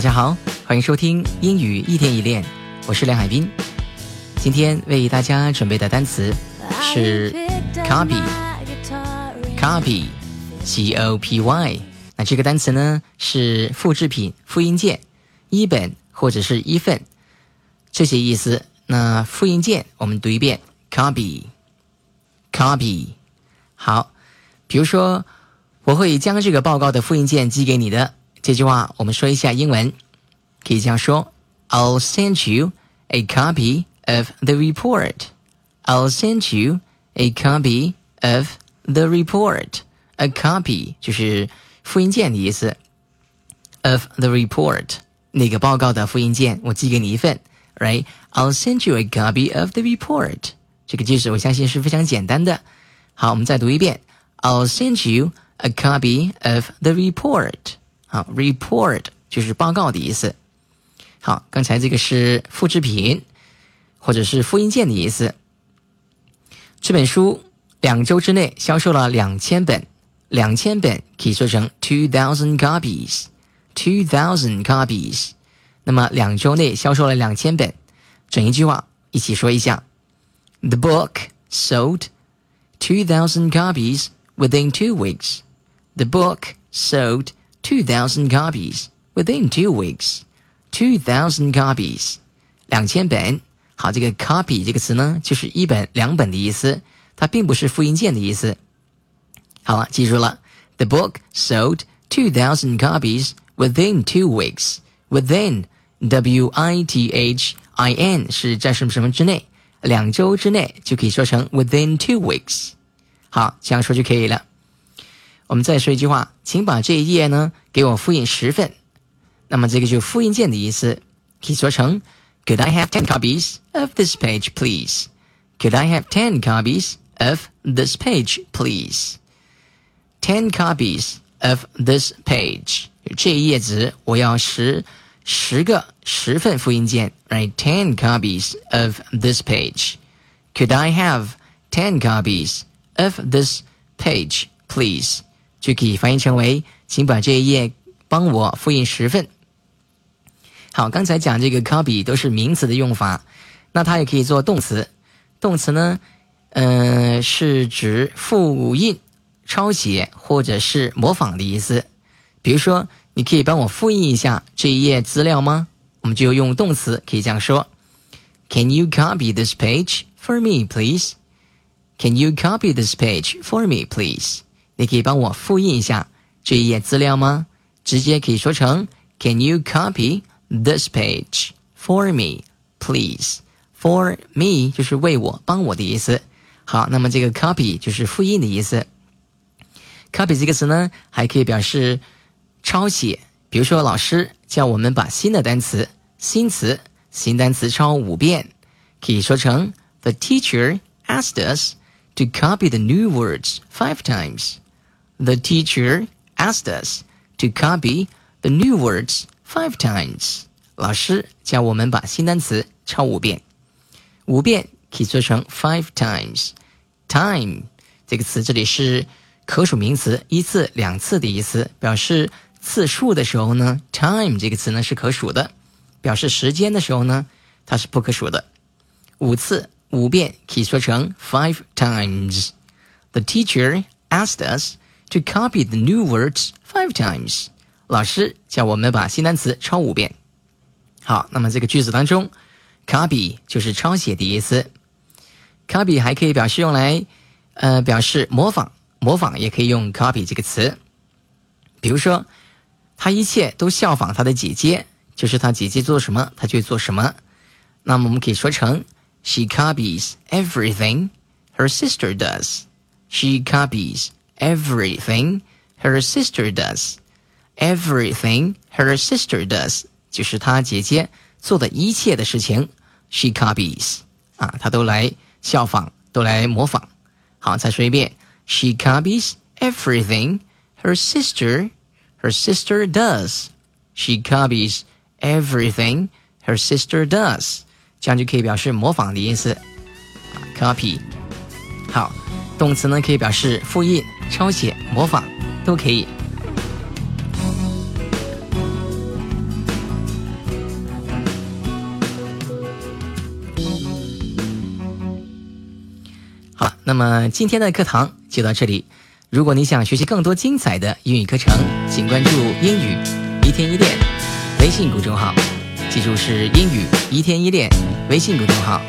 大家好，欢迎收听英语一天一练，我是梁海滨。今天为大家准备的单词是 copy，copy，c o p y。那这个单词呢是复制品、复印件、一本或者是一份这些意思。那复印件我们读一遍 copy，copy。好，比如说我会将这个报告的复印件寄给你的。这句话我们说一下英文，可以这样说：I'll send you a copy of the report. I'll send you a copy of the report. A copy 就是复印件的意思。Of the report 那个报告的复印件，我寄给你一份，right? I'll send you a copy of the report. 这个句子我相信是非常简单的。好，我们再读一遍：I'll send you a copy of the report. 好，report 就是报告的意思。好，刚才这个是复制品或者是复印件的意思。这本书两周之内销售了两千本，两千本可以说成 two thousand copies，two thousand copies。那么两周内销售了两千本，整一句话一起说一下：The book sold two thousand copies within two weeks. The book sold. Two thousand copies within two weeks. Two thousand copies，两千本。好，这个 copy 这个词呢，就是一本、两本的意思，它并不是复印件的意思。好了，记住了。The book sold two thousand copies within two weeks. Within, W-I-T-H-I-N 是在什么什么之内，两周之内就可以说成 within two weeks。好，这样说就可以了。 我们再说一句话，请把这一页呢给我复印十份。那么这个就复印件的意思，可以说成 Could I have ten copies of this page, please? Could I have ten copies of this page, please? Ten copies of this page，这一页纸我要十十个十份复印件，right? Ten copies of this page. Could I have ten copies of this page, please? 就可以翻译成为，请把这一页帮我复印十份。好，刚才讲这个 copy 都是名词的用法，那它也可以做动词。动词呢，嗯，是指复印、抄写或者是模仿的意思。比如说，你可以帮我复印一下这一页资料吗？我们就用动词，可以这样说：Can you copy this page for me, please? Can you copy this page for me, please? 你可以帮我复印一下这一页资料吗？直接可以说成 Can you copy this page for me, please? For me 就是为我、帮我的意思。好，那么这个 copy 就是复印的意思。copy 这个词呢，还可以表示抄写。比如说，老师叫我们把新的单词、新词、新单词抄五遍，可以说成 The teacher asked us to copy the new words five times. The teacher asked us to copy the new words five times. 老师叫我们把新单词抄五遍，五遍可以做成 five times. Time 这个词这里是可数名词，一次、两次的意思，表示次数的时候呢，time 这个词呢是可数的；表示时间的时候呢，它是不可数的。五次、五遍可以说成 five times. The teacher asked us to copy the new words five times，老师叫我们把新单词抄五遍。好，那么这个句子当中，copy 就是抄写的意思。copy 还可以表示用来，呃，表示模仿，模仿也可以用 copy 这个词。比如说，他一切都效仿他的姐姐，就是他姐姐做什么，他就做什么。那么我们可以说成，She copies everything her sister does. She copies. Everything her sister does, everything her sister does，就是她姐姐做的一切的事情，she copies 啊，她都来效仿，都来模仿。好，再说一遍，she copies everything her sister her sister does. She copies everything her sister does，这样就可以表示模仿的意思。copy，好。动词呢，可以表示复印、 抄写模仿都可以。好了那么今天的课堂就到这里。如果你想学习更多精彩的英语课程请关注英语一天一练微信公众号。记住是英语一天一练微信公众号。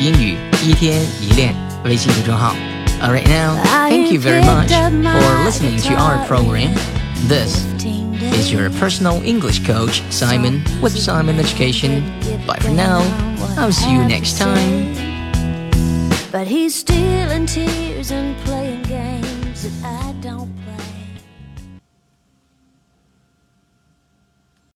英语一天一练微信公众号。All right now, thank you very much for listening to our program. This is your personal English coach, Simon, with Simon Education. Bye for now. I'll see you next time. But he's still in tears and playing games at